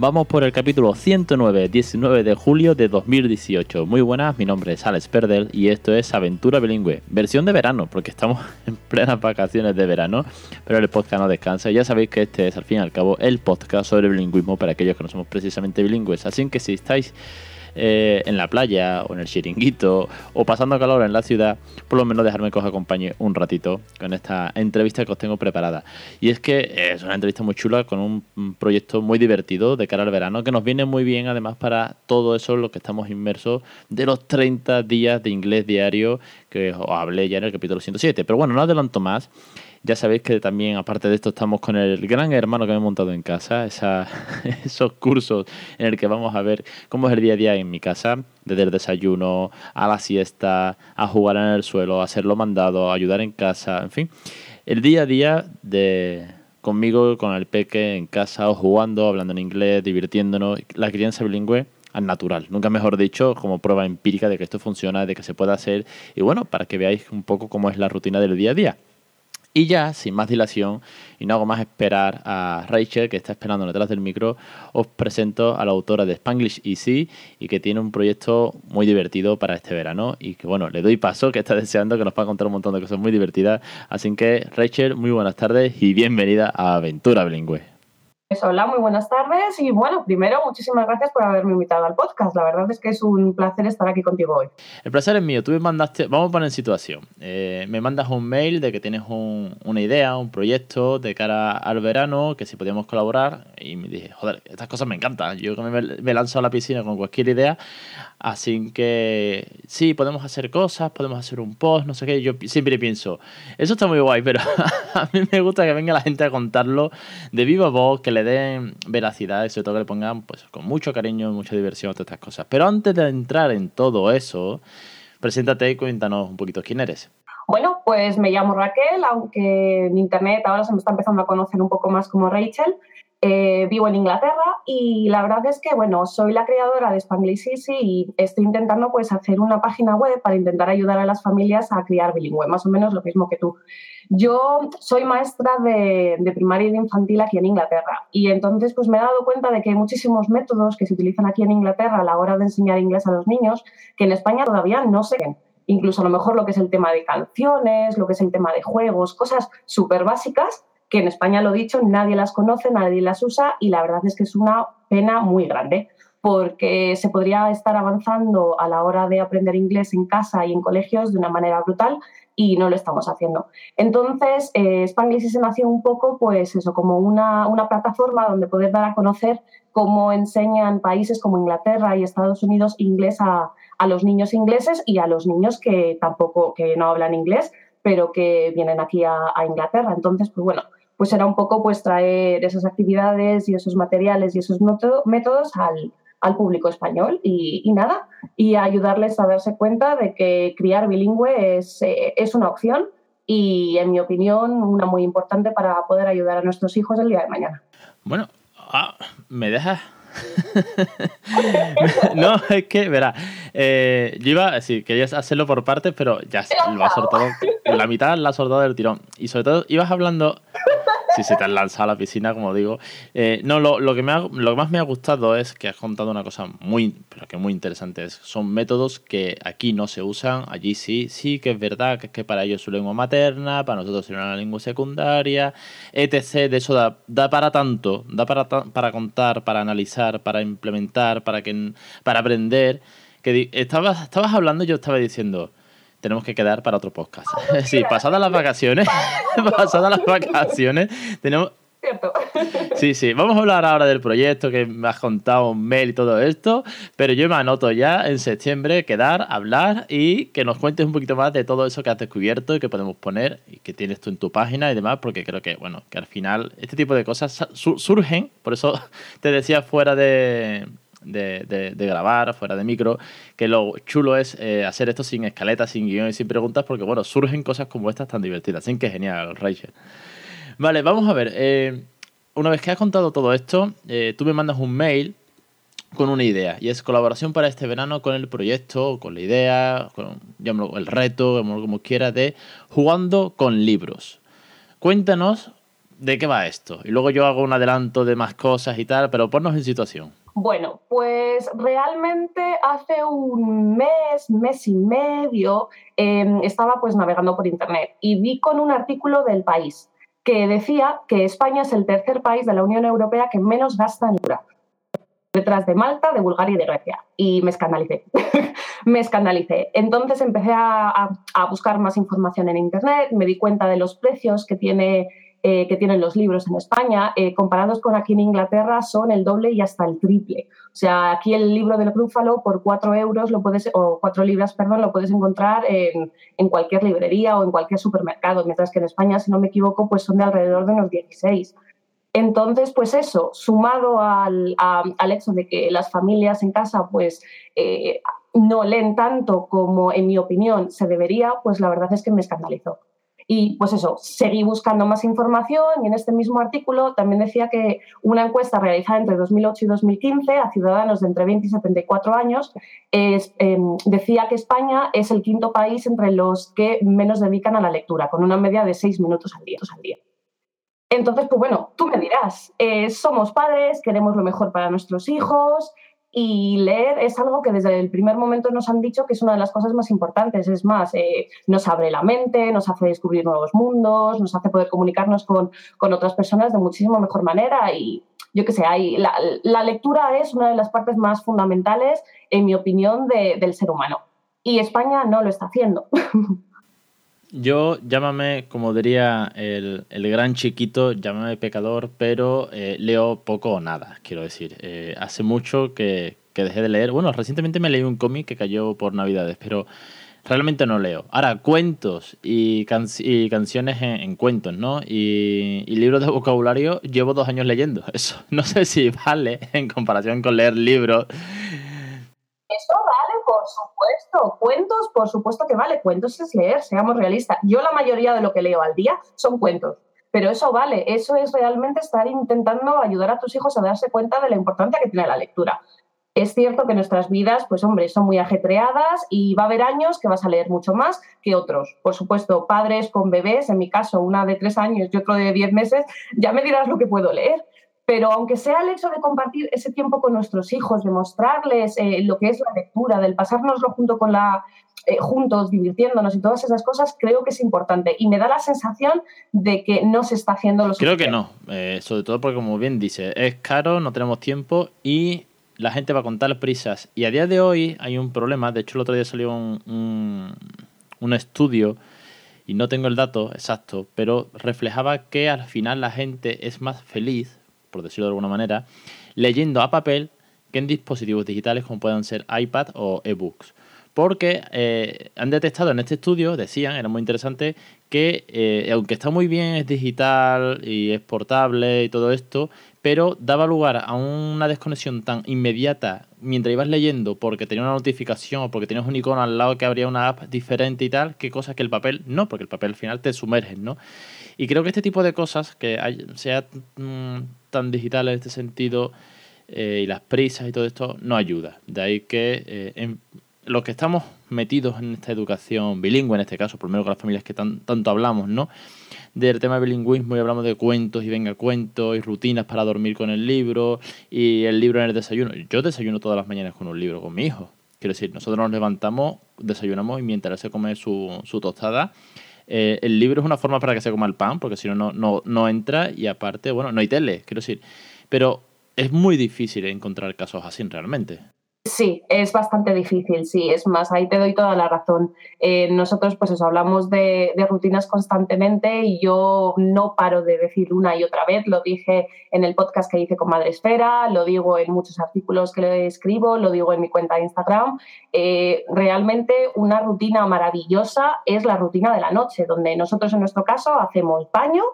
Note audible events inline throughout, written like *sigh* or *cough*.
Vamos por el capítulo 109, 19 de julio de 2018. Muy buenas, mi nombre es Alex Perdel y esto es Aventura Bilingüe, versión de verano, porque estamos *laughs* en plenas vacaciones de verano, pero el podcast no descansa. Ya sabéis que este es al fin y al cabo el podcast sobre bilingüismo para aquellos que no somos precisamente bilingües. Así que si estáis eh, en la playa o en el chiringuito o pasando calor en la ciudad, por lo menos dejarme que os acompañe un ratito con esta entrevista que os tengo preparada. Y es que es una entrevista muy chula con un proyecto muy divertido de cara al verano que nos viene muy bien además para todo eso lo que estamos inmersos de los 30 días de inglés diario que os hablé ya en el capítulo 107. Pero bueno, no adelanto más. Ya sabéis que también, aparte de esto, estamos con el gran hermano que me he montado en casa, *laughs* esos cursos en el que vamos a ver cómo es el día a día en mi casa, desde el desayuno a la siesta, a jugar en el suelo, a hacerlo mandado, a ayudar en casa, en fin. El día a día de conmigo, con el peque en casa, o jugando, hablando en inglés, divirtiéndonos, la crianza bilingüe al natural, nunca mejor dicho, como prueba empírica de que esto funciona, de que se puede hacer, y bueno, para que veáis un poco cómo es la rutina del día a día. Y ya, sin más dilación, y no hago más esperar a Rachel, que está esperando detrás del micro, os presento a la autora de Spanglish Easy y que tiene un proyecto muy divertido para este verano. Y que bueno, le doy paso, que está deseando que nos va a contar un montón de cosas muy divertidas. Así que, Rachel, muy buenas tardes y bienvenida a Aventura Bilingüe. Pues hola, muy buenas tardes y bueno, primero muchísimas gracias por haberme invitado al podcast. La verdad es que es un placer estar aquí contigo hoy. El placer es mío. Tú me mandaste, vamos a poner en situación. Eh, me mandas un mail de que tienes una idea, un proyecto de cara al verano, que si podíamos colaborar y me dije, joder, estas cosas me encantan. Yo me, me lanzo a la piscina con cualquier idea. Así que sí, podemos hacer cosas, podemos hacer un post, no sé qué. Yo siempre pienso, eso está muy guay, pero *laughs* a mí me gusta que venga la gente a contarlo de viva voz, que le den veracidad y sobre todo que le pongan pues, con mucho cariño mucha diversión todas estas cosas. Pero antes de entrar en todo eso, preséntate y cuéntanos un poquito quién eres. Bueno, pues me llamo Raquel, aunque en internet ahora se me está empezando a conocer un poco más como Rachel. Eh, vivo en Inglaterra y la verdad es que, bueno, soy la creadora de Spanglish Easy y estoy intentando pues hacer una página web para intentar ayudar a las familias a criar bilingüe, más o menos lo mismo que tú. Yo soy maestra de, primaria y de infantil aquí en Inglaterra y entonces pues me he dado cuenta de que hay muchísimos métodos que se utilizan aquí en Inglaterra a la hora de enseñar inglés a los niños que en España todavía no se ven. Incluso a lo mejor lo que es el tema de canciones, lo que es el tema de juegos, cosas súper básicas que en España, lo dicho, nadie las conoce, nadie las usa y la verdad es que es una pena muy grande porque se podría estar avanzando a la hora de aprender inglés en casa y en colegios de una manera brutal y no lo estamos haciendo. Entonces, eh, Spanglish se nació un poco, pues eso, como una, una, plataforma donde poder dar a conocer cómo enseñan países como Inglaterra y Estados Unidos inglés a, a los niños ingleses y a los niños que tampoco, que no hablan inglés, pero que vienen aquí a, a Inglaterra. Entonces, pues bueno, pues era un poco pues traer esas actividades y esos materiales y esos métodos al, al público español y, y, nada, y ayudarles a darse cuenta de que criar bilingüe es, eh, es una opción y, en mi opinión, una muy importante para poder ayudar a nuestros hijos el día de mañana. Bueno, ah, me dejas *laughs* no, es que, verá, eh, yo iba, sí, querías hacerlo por partes, pero ya lo has soltado, la mitad la has soltado del tirón. Y sobre todo, ibas hablando si se te has lanzado a la piscina, como digo. Eh, no, lo, lo, que me lo que más me ha gustado es que has contado una cosa muy, pero que muy interesante. son métodos que aquí no se usan, allí sí, sí que es verdad que es que para ellos es su lengua materna, para nosotros sería una lengua secundaria, etc. De eso da, da para tanto, da para, para contar, para analizar, para implementar, para, que, para aprender. Que estabas, estabas hablando y yo estaba diciendo tenemos que quedar para otro podcast. *laughs* sí, pasadas las vacaciones, *laughs* *laughs* pasadas las vacaciones, tenemos... Cierto. Sí, sí, vamos a hablar ahora del proyecto que me has contado, un mail y todo esto, pero yo me anoto ya en septiembre quedar, hablar y que nos cuentes un poquito más de todo eso que has descubierto y que podemos poner y que tienes tú en tu página y demás, porque creo que, bueno, que al final este tipo de cosas surgen, por eso te decía fuera de, de, grabar, fuera de micro, que lo chulo es eh, hacer esto sin escaletas, sin guiones, sin preguntas, porque bueno, surgen cosas como estas tan divertidas. Así que genial, Rachel. Vale, vamos a ver. Eh, una vez que has contado todo esto, eh, tú me mandas un mail con una idea. Y es colaboración para este verano con el proyecto, con la idea, con el reto, como quieras, de jugando con libros. Cuéntanos de qué va esto. Y luego yo hago un adelanto de más cosas y tal, pero ponnos en situación. Bueno, pues realmente hace un mes, mes y medio, em, estaba pues navegando por internet y vi con un artículo del país que decía que España es el tercer país de la Unión Europea que menos gasta en libros detrás de Malta, de Bulgaria y de Grecia. Y me escandalicé. *laughs* me escandalicé. Entonces empecé a, buscar más información en Internet, me di cuenta de los precios que, tiene, eh, que tienen los libros en España. Eh, comparados con aquí en Inglaterra son el doble y hasta el triple. O sea, aquí el libro del Grúfalo por cuatro euros lo puedes, o cuatro libras, perdón, lo puedes encontrar en, en, cualquier librería o en cualquier supermercado, mientras que en España, si no me equivoco, pues son de alrededor de unos 16. Entonces, pues eso, sumado al, hecho de que las familias en casa, pues eh, no leen tanto como, en mi opinión, se debería, pues la verdad es que me escandalizó. Y pues eso, seguí buscando más información y en este mismo artículo también decía que una encuesta realizada entre 2008 y 2015 a ciudadanos de entre 20 y 74 años em, decía que España es el quinto país entre los que menos dedican a la lectura, con una media de seis minutos al día. Entonces, pues bueno, tú me dirás, eh, somos padres, queremos lo mejor para nuestros hijos y leer es algo que desde el primer momento nos han dicho que es una de las cosas más importantes. Es más, eh, nos abre la mente, nos hace descubrir nuevos mundos, nos hace poder comunicarnos con, otras personas de muchísimo mejor manera y yo qué sé, hay, la, lectura es una de las partes más fundamentales, en mi opinión, del ser humano. Y España no lo está haciendo. *laughs* Yo, llámame, como diría el, gran chiquito, llámame pecador, pero eh, leo poco o nada, quiero decir. Eh, hace mucho que, dejé de leer. Bueno, recientemente me leí un cómic que cayó por Navidades, pero realmente no leo. Ahora, cuentos y, canciones en, cuentos, ¿no? Y, y, libros de vocabulario llevo dos años leyendo. *laughs* Eso no sé si vale en comparación con leer libros. Eso vale, por supuesto. Cuentos, por supuesto que vale. Cuentos es leer, seamos realistas. Yo la mayoría de lo que leo al día son cuentos. Pero eso vale, eso es realmente estar intentando ayudar a tus hijos a darse cuenta de la importancia que tiene la lectura. Es cierto que nuestras vidas, pues hombre, son muy ajetreadas y va a haber años que vas a leer mucho más que otros. Por supuesto, padres con bebés, en mi caso una de tres años y otro de diez meses, ya me dirás lo que puedo leer. Pero aunque sea el hecho de compartir ese tiempo con nuestros hijos, de mostrarles eh, lo que es la lectura, del pasárnoslo junto con la, eh, juntos, divirtiéndonos y todas esas cosas, creo que es importante. Y me da la sensación de que no se está haciendo lo Creo que no, eh, sobre todo porque, como bien dice, es caro, no tenemos tiempo y la gente va a contar prisas. Y a día de hoy hay un problema, de hecho el otro día salió un, un estudio y no tengo el dato exacto, pero reflejaba que al final la gente es más feliz por decirlo de alguna manera, leyendo a papel que en dispositivos digitales como puedan ser iPad o ebooks. Porque eh, han detectado en este estudio, decían, era muy interesante, que eh, aunque está muy bien, es digital y es portable y todo esto, pero daba lugar a una desconexión tan inmediata mientras ibas leyendo porque tenía una notificación o porque tenías un icono al lado que habría una app diferente y tal, que cosas que el papel no, porque el papel al final te sumerge, ¿no? Y creo que este tipo de cosas, que mm, tan digital en este sentido, eh, y las prisas y todo esto, no ayuda. De ahí que eh, en, los que estamos metidos en esta educación bilingüe, en este caso, por lo menos con las familias que tanto hablamos, ¿no? Del tema de bilingüismo y hablamos de cuentos y venga cuentos y rutinas para dormir con el libro y el libro en el desayuno. Yo desayuno todas las mañanas con un libro con mi hijo. Quiero decir, nosotros nos levantamos, desayunamos y mientras se come su tostada, eh, el libro es una forma para que se coma el pan, porque si no, no, no entra y aparte, bueno, no hay tele, quiero decir. Pero es muy difícil encontrar casos así realmente. Sí, es bastante difícil, sí, es más, ahí te doy toda la razón. Eh, nosotros, pues eso, hablamos de, rutinas constantemente y yo no paro de decir una y otra vez, lo dije en el podcast que hice con Madre Esfera, lo digo en muchos artículos que le escribo, lo digo en mi cuenta de Instagram. Eh, realmente una rutina maravillosa es la rutina de la noche, donde nosotros en nuestro caso hacemos baño,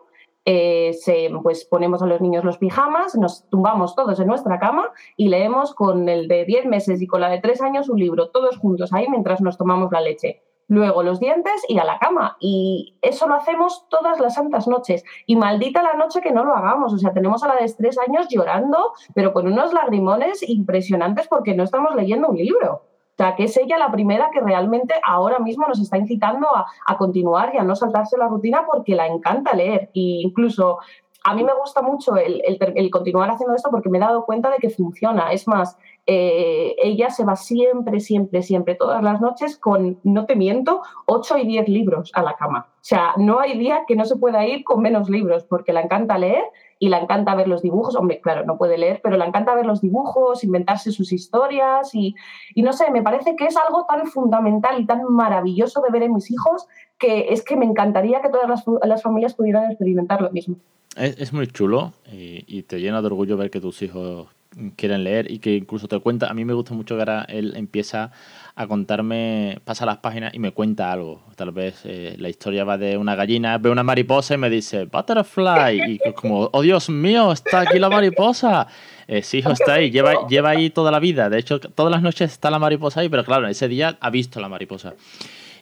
eh, se, pues ponemos a los niños los pijamas, nos tumbamos todos en nuestra cama y leemos con el de 10 meses y con la de 3 años un libro, todos juntos ahí mientras nos tomamos la leche. luego los dientes y a la cama. Y eso lo hacemos todas las santas noches. Y maldita la noche que no lo hagamos. O sea, tenemos a la de tres años llorando, pero con unos lagrimones impresionantes porque no estamos leyendo un libro. O sea, que es ella la primera que realmente ahora mismo nos está incitando a, continuar y a no saltarse la rutina porque la encanta leer. E incluso a mí me gusta mucho el, continuar haciendo esto porque me he dado cuenta de que funciona. Es más, eh, ella se va siempre, siempre, siempre, todas las noches con, no te miento, 8 y 10 libros a la cama. O sea, no hay día que no se pueda ir con menos libros porque le encanta leer y le encanta ver los dibujos. Hombre, claro, no puede leer, pero le encanta ver los dibujos, inventarse sus historias y, y no sé, me parece que es algo tan fundamental y tan maravilloso de ver en mis hijos que es que me encantaría que todas las, las familias pudieran experimentar lo mismo. Es, muy chulo y, te llena de orgullo ver que tus hijos quieren leer y que incluso te cuenta. A mí me gusta mucho que ahora él empieza a contarme, pasa las páginas y me cuenta algo. Tal vez eh, la historia va de una gallina, ve una mariposa y me dice butterfly y como, oh Dios mío, está aquí la mariposa. Eh, sí, hijo, está ahí, lleva, lleva ahí toda la vida. De hecho, todas las noches está la mariposa ahí, pero claro, ese día ha visto la mariposa.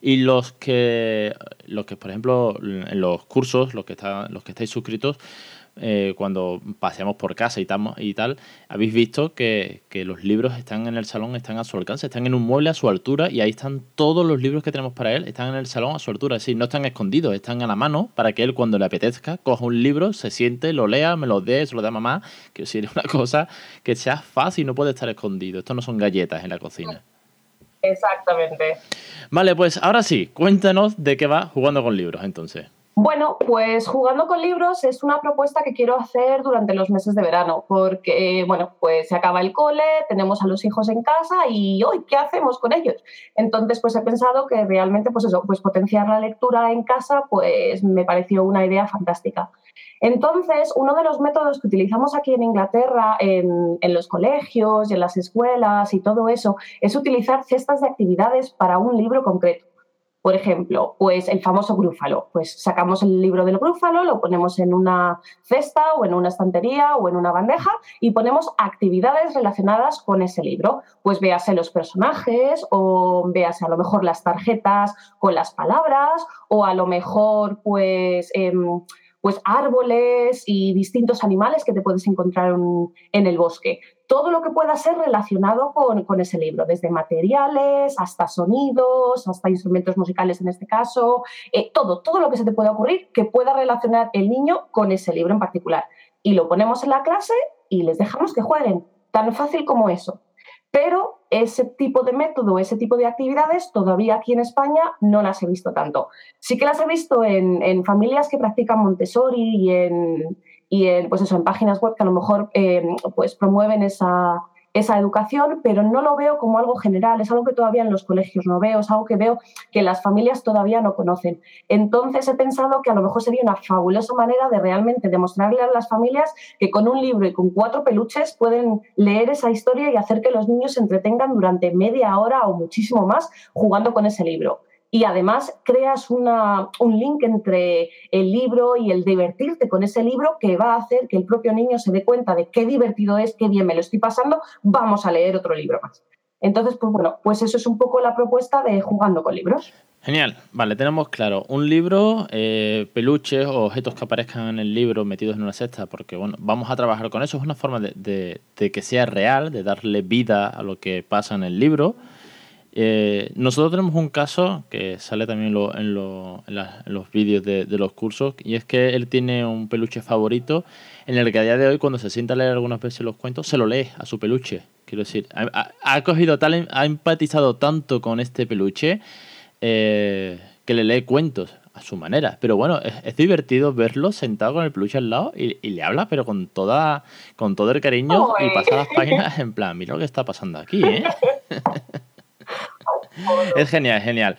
Y los que, los que por ejemplo, en los cursos, los que, están, los que estáis suscritos, eh, cuando paseamos por casa y tal, y tal habéis visto que, que, los libros están en el salón, están a su alcance, están en un mueble a su altura y ahí están todos los libros que tenemos para él, están en el salón a su altura. Es decir, no están escondidos, están a la mano para que él cuando le apetezca coja un libro, se siente, lo lea, me lo dé, se lo dé a mamá. Que si es *laughs* una cosa que sea fácil, no puede estar escondido. Esto no son galletas en la cocina. Exactamente. Vale, pues ahora sí, cuéntanos de qué va jugando con libros entonces. Bueno, pues jugando con libros es una propuesta que quiero hacer durante los meses de verano, porque, bueno, pues se acaba el cole, tenemos a los hijos en casa y hoy, ¿qué hacemos con ellos? Entonces, pues he pensado que realmente, pues eso, pues potenciar la lectura en casa, pues me pareció una idea fantástica. Entonces, uno de los métodos que utilizamos aquí en Inglaterra, en, los colegios y en las escuelas y todo eso, es utilizar cestas de actividades para un libro concreto. Por ejemplo, pues el famoso grúfalo. Pues sacamos el libro del grúfalo, lo ponemos en una cesta o en una estantería o en una bandeja y ponemos actividades relacionadas con ese libro. Pues véase los personajes o véase a lo mejor las tarjetas con las palabras o a lo mejor pues... Em, pues árboles y distintos animales que te puedes encontrar en el bosque. Todo lo que pueda ser relacionado con, ese libro, desde materiales hasta sonidos, hasta instrumentos musicales en este caso, eh, todo, todo lo que se te pueda ocurrir que pueda relacionar el niño con ese libro en particular. Y lo ponemos en la clase y les dejamos que jueguen, tan fácil como eso. Pero ese tipo de método, ese tipo de actividades, todavía aquí en España no las he visto tanto. Sí que las he visto en, familias que practican Montessori y en, y en, pues eso, en páginas web que a lo mejor eh, pues promueven esa, esa educación, pero no lo veo como algo general, es algo que todavía en los colegios no veo, es algo que veo que las familias todavía no conocen. Entonces he pensado que a lo mejor sería una fabulosa manera de realmente demostrarle a las familias que con un libro y con cuatro peluches pueden leer esa historia y hacer que los niños se entretengan durante media hora o muchísimo más jugando con ese libro y además creas una, un link entre el libro y el divertirte con ese libro que va a hacer que el propio niño se dé cuenta de qué divertido es, qué bien me lo estoy pasando, vamos a leer otro libro más. Entonces, pues bueno, pues eso es un poco la propuesta de jugando con libros. Genial, vale, tenemos claro un libro, eh, peluches o objetos que aparezcan en el libro metidos en una cesta, porque bueno, vamos a trabajar con eso, es una forma de que sea real, de darle vida a lo que pasa en el libro eh, nosotros tenemos un caso que sale también en, los vídeos de, los cursos y es que él tiene un peluche favorito en el que a día de hoy cuando se sienta a leer algunas veces los cuentos se lo lee a su peluche. Quiero decir, ha, cogido tal, ha empatizado tanto con este peluche eh, que le lee cuentos a su manera. Pero bueno, es, divertido verlo sentado con el peluche al lado y, le habla, pero con toda con todo el cariño y pasa las páginas en plan, mira lo que está pasando aquí, ¿eh? *laughs* *laughs* es genial, genial.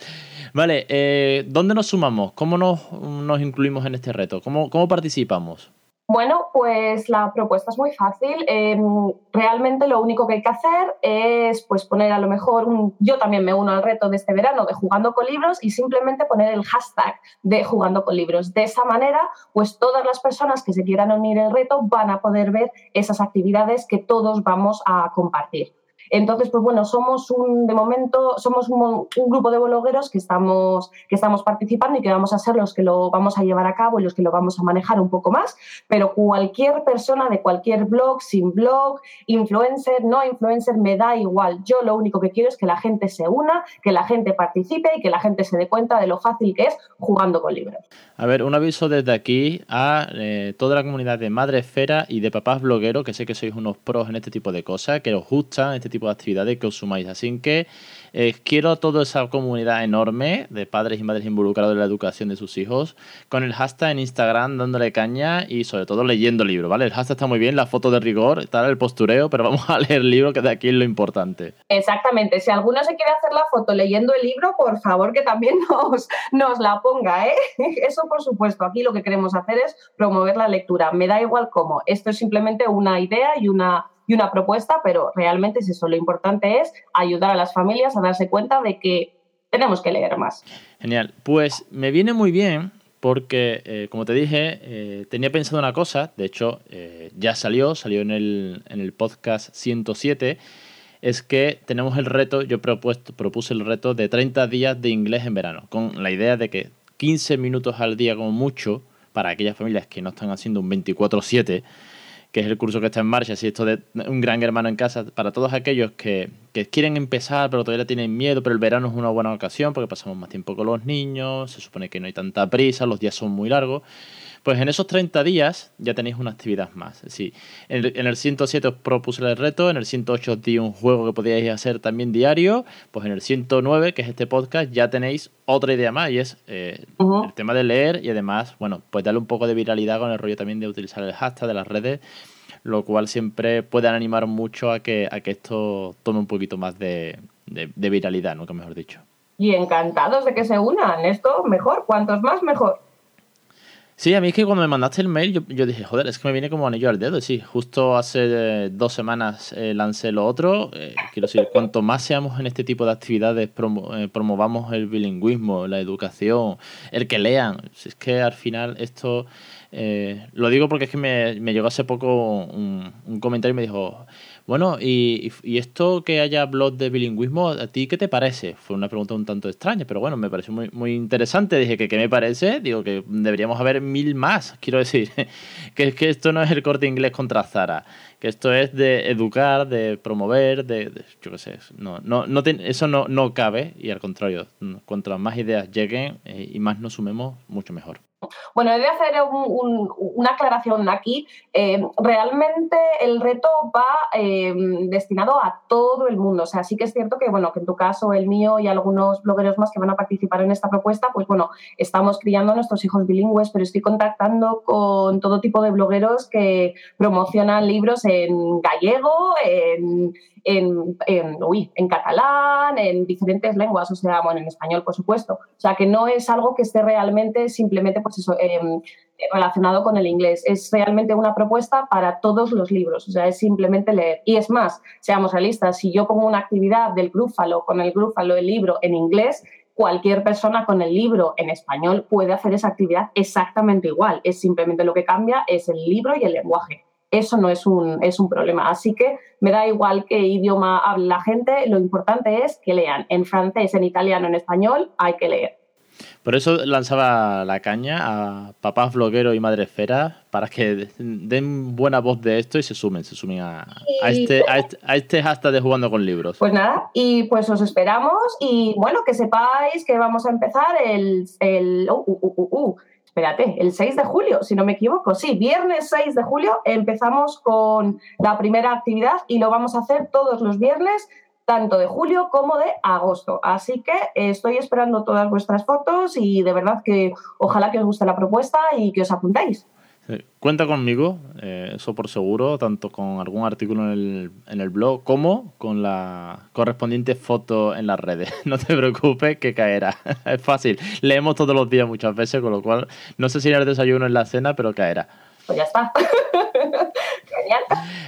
Vale, eh, ¿dónde nos sumamos? ¿Cómo nos, nos incluimos en este reto? ¿Cómo, cómo participamos? Bueno, pues la propuesta es muy fácil. Em, realmente lo único que hay que hacer es pues, poner a lo mejor un... Yo también me uno al reto de este verano de jugando con libros y simplemente poner el hashtag de jugando con libros. De esa manera, pues todas las personas que se quieran unir al reto van a poder ver esas actividades que todos vamos a compartir. Entonces, pues bueno, somos un, de momento, somos un, grupo de blogueros que estamos, que estamos participando y que vamos a ser los que lo vamos a llevar a cabo y los que lo vamos a manejar un poco más, pero cualquier persona de cualquier blog, sin blog, influencer, no influencer, me da igual. Yo lo único que quiero es que la gente se una, que la gente participe y que la gente se dé cuenta de lo fácil que es jugando con libros. A ver, un aviso desde aquí a eh, toda la comunidad de Madre Esfera y de papás blogueros, que sé que sois unos pros en este tipo de cosas, que os gustan este tipo de actividades, que os sumáis. Así que eh, quiero a toda esa comunidad enorme de padres y madres involucrados en la educación de sus hijos con el hashtag en Instagram dándole caña y sobre todo leyendo libros, ¿vale? El hashtag está muy bien, la foto de rigor, tal, el postureo, pero vamos a leer el libro que de aquí es lo importante. Exactamente. Si alguno se quiere hacer la foto leyendo el libro, por favor que también *laughs* nos, nos la ponga, ¿eh? *laughs* Eso por supuesto. Aquí lo que queremos hacer es promover la lectura. Me da igual cómo. Esto es simplemente una idea y una y una propuesta, pero realmente es eso. Lo importante es ayudar a las familias a darse cuenta de que tenemos que leer más. Genial. Pues me viene muy bien porque, eh, como te dije, eh, tenía pensado una cosa, de hecho, eh, ya salió, salió en el, en el podcast 107, es que tenemos el reto, yo propuesto, propuse el reto de 30 días de inglés en verano, con la idea de que 15 minutos al día como mucho, para aquellas familias que no están haciendo un 24/7, que es el curso que está en marcha, si esto de un gran hermano en casa, para todos aquellos que, que, quieren empezar pero todavía tienen miedo, pero el verano es una buena ocasión porque pasamos más tiempo con los niños, se supone que no hay tanta prisa, los días son muy largos. Pues en esos 30 días ya tenéis una actividad más. Sí, en, el, en el 107 os propuse el reto, en el 108 os di un juego que podíais hacer también diario, pues en el 109, que es este podcast, ya tenéis otra idea más y es eh, el tema de leer y además, bueno, pues darle un poco de viralidad con el rollo también de utilizar el hashtag de las redes, lo cual siempre puede animar mucho a que, a que esto tome un poquito más de, de, de viralidad, nunca mejor dicho. Y encantados de que se unan. Esto mejor, cuantos más mejor. Sí, a mí es que cuando me mandaste el mail yo, dije, joder, es que me viene como anillo al dedo. Sí, justo hace eh, dos semanas eh, lancé lo otro. Eh, quiero decir, cuanto más seamos en este tipo de actividades, promovamos el bilingüismo, la educación, el que lean. Es que al final esto, lo digo porque es que me, llegó hace poco un, un comentario y me dijo, bueno, y, esto que haya blog de bilingüismo, ¿a ti qué te parece? Fue una pregunta un tanto extraña, pero bueno, me pareció muy, muy interesante. Dije que qué me parece, digo que deberíamos haber mil más, *laughs* quiero decir, que es que esto no es el corte inglés contra Zara, que esto es de educar, de promover, de, yo qué sé, no, no, no eso no, no cabe y al contrario, cuanto más ideas lleguen eh, y más nos sumemos, mucho mejor. Bueno, he de hacer una aclaración aquí. Eh, realmente el reto va eh, destinado a todo el mundo. O sea, sí que es cierto que, bueno, que en tu caso, el mío y algunos blogueros más que van a participar en esta propuesta, pues bueno, estamos criando a nuestros hijos bilingües, pero estoy contactando con todo tipo de blogueros que promocionan libros en gallego, en en, en, catalán, en diferentes lenguas, o sea, bueno, en español, por supuesto. O sea, que no es algo que esté realmente simplemente pues em, relacionado con el inglés. Es realmente una propuesta para todos los libros, o sea, es simplemente leer. Y es más, seamos realistas, si yo pongo una actividad del Grúfalo, con el Grúfalo, el libro en inglés, cualquier persona con el libro en español puede hacer esa actividad exactamente igual. Es simplemente lo que cambia es el libro y el lenguaje eso no es un, es un problema. Así que me da igual qué idioma hable la gente, lo importante es que lean. En francés, en italiano, en español, hay que leer. Por eso lanzaba la caña a papás blogueros y madre esfera para que den buena voz de esto y se sumen, se sumen a, este, a, este, a este hashtag de jugando con libros. Pues nada, y pues os esperamos y bueno, que sepáis que vamos a empezar el... el uh, uh, uh, espérate, el 6 de julio, si no me equivoco. Sí, viernes 6 de julio empezamos con la primera actividad y lo vamos a hacer todos los viernes, tanto de julio como de agosto. Así que estoy esperando todas vuestras fotos y de verdad que ojalá que os guste la propuesta y que os apuntéis. Cuenta conmigo, eh, eso por seguro, tanto con algún artículo en el, en el, blog como con la correspondiente foto en las redes. *laughs* No te preocupes que caerá. *laughs* es fácil. Leemos todos los días muchas veces, con lo cual no sé si en el desayuno en la cena, pero caerá. Pues ya está. *laughs* Genial.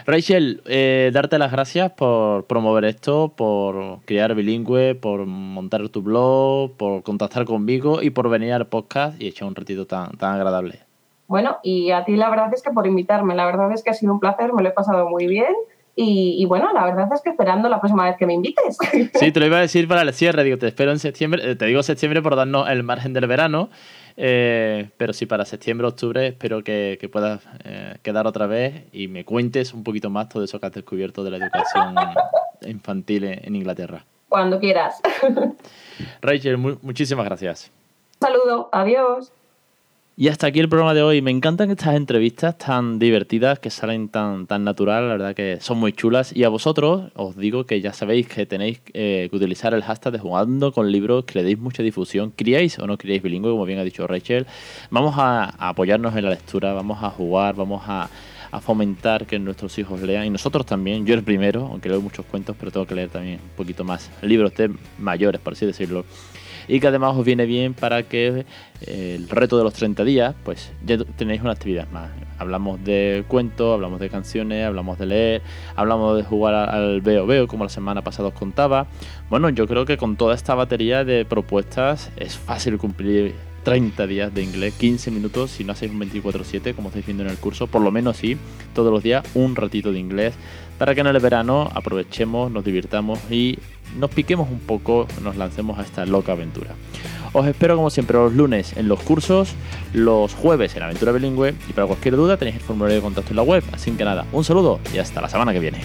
Rachel, eh, darte las gracias por promover esto, por crear bilingüe, por montar tu blog, por contactar conmigo y por venir al podcast y echar un ratito tan, tan agradable. Bueno, y a ti la verdad es que por invitarme, la verdad es que ha sido un placer, me lo he pasado muy bien Y, bueno, la verdad es que esperando la próxima vez que me invites. *laughs* Sí, te lo iba a decir para el cierre, digo, te espero en septiembre, eh, te digo septiembre por darnos el margen del verano, eh, pero sí para septiembre, octubre espero que, puedas eh, quedar otra vez y me cuentes un poquito más todo eso que has descubierto de la educación *laughs* infantil en Inglaterra. Cuando quieras. *laughs* Rachel, muchísimas gracias. Un saludo, adiós. Y hasta aquí el programa de hoy. Me encantan estas entrevistas tan divertidas que salen tan, tan natural, la verdad que son muy chulas. Y a vosotros os digo que ya sabéis que tenéis eh, que utilizar el hashtag de jugando con libros, que le deis mucha difusión. ¿Criáis o no criáis bilingüe, como bien ha dicho Rachel? Vamos a, apoyarnos en la lectura, vamos a jugar, vamos a, a, fomentar que nuestros hijos lean. Y nosotros también, yo el primero, aunque leo muchos cuentos, pero tengo que leer también un poquito más libros de mayores, por así decirlo y que además os viene bien para que eh, el reto de los 30 días, pues ya tenéis una actividad más. Hablamos de cuentos, hablamos de canciones, hablamos de leer, hablamos de jugar al veo veo, como la semana pasada os contaba. Bueno, yo creo que con toda esta batería de propuestas es fácil cumplir 30 días de inglés, 15 minutos, si no hacéis un 24-7, como estáis viendo en el curso, por lo menos sí, todos los días un ratito de inglés, para que en el verano aprovechemos, nos divirtamos y nos piquemos un poco, nos lancemos a esta loca aventura. Os espero como siempre los lunes en los cursos, los jueves en Aventura Bilingüe y para cualquier duda tenéis el formulario de contacto en la web. Así que nada, un saludo y hasta la semana que viene.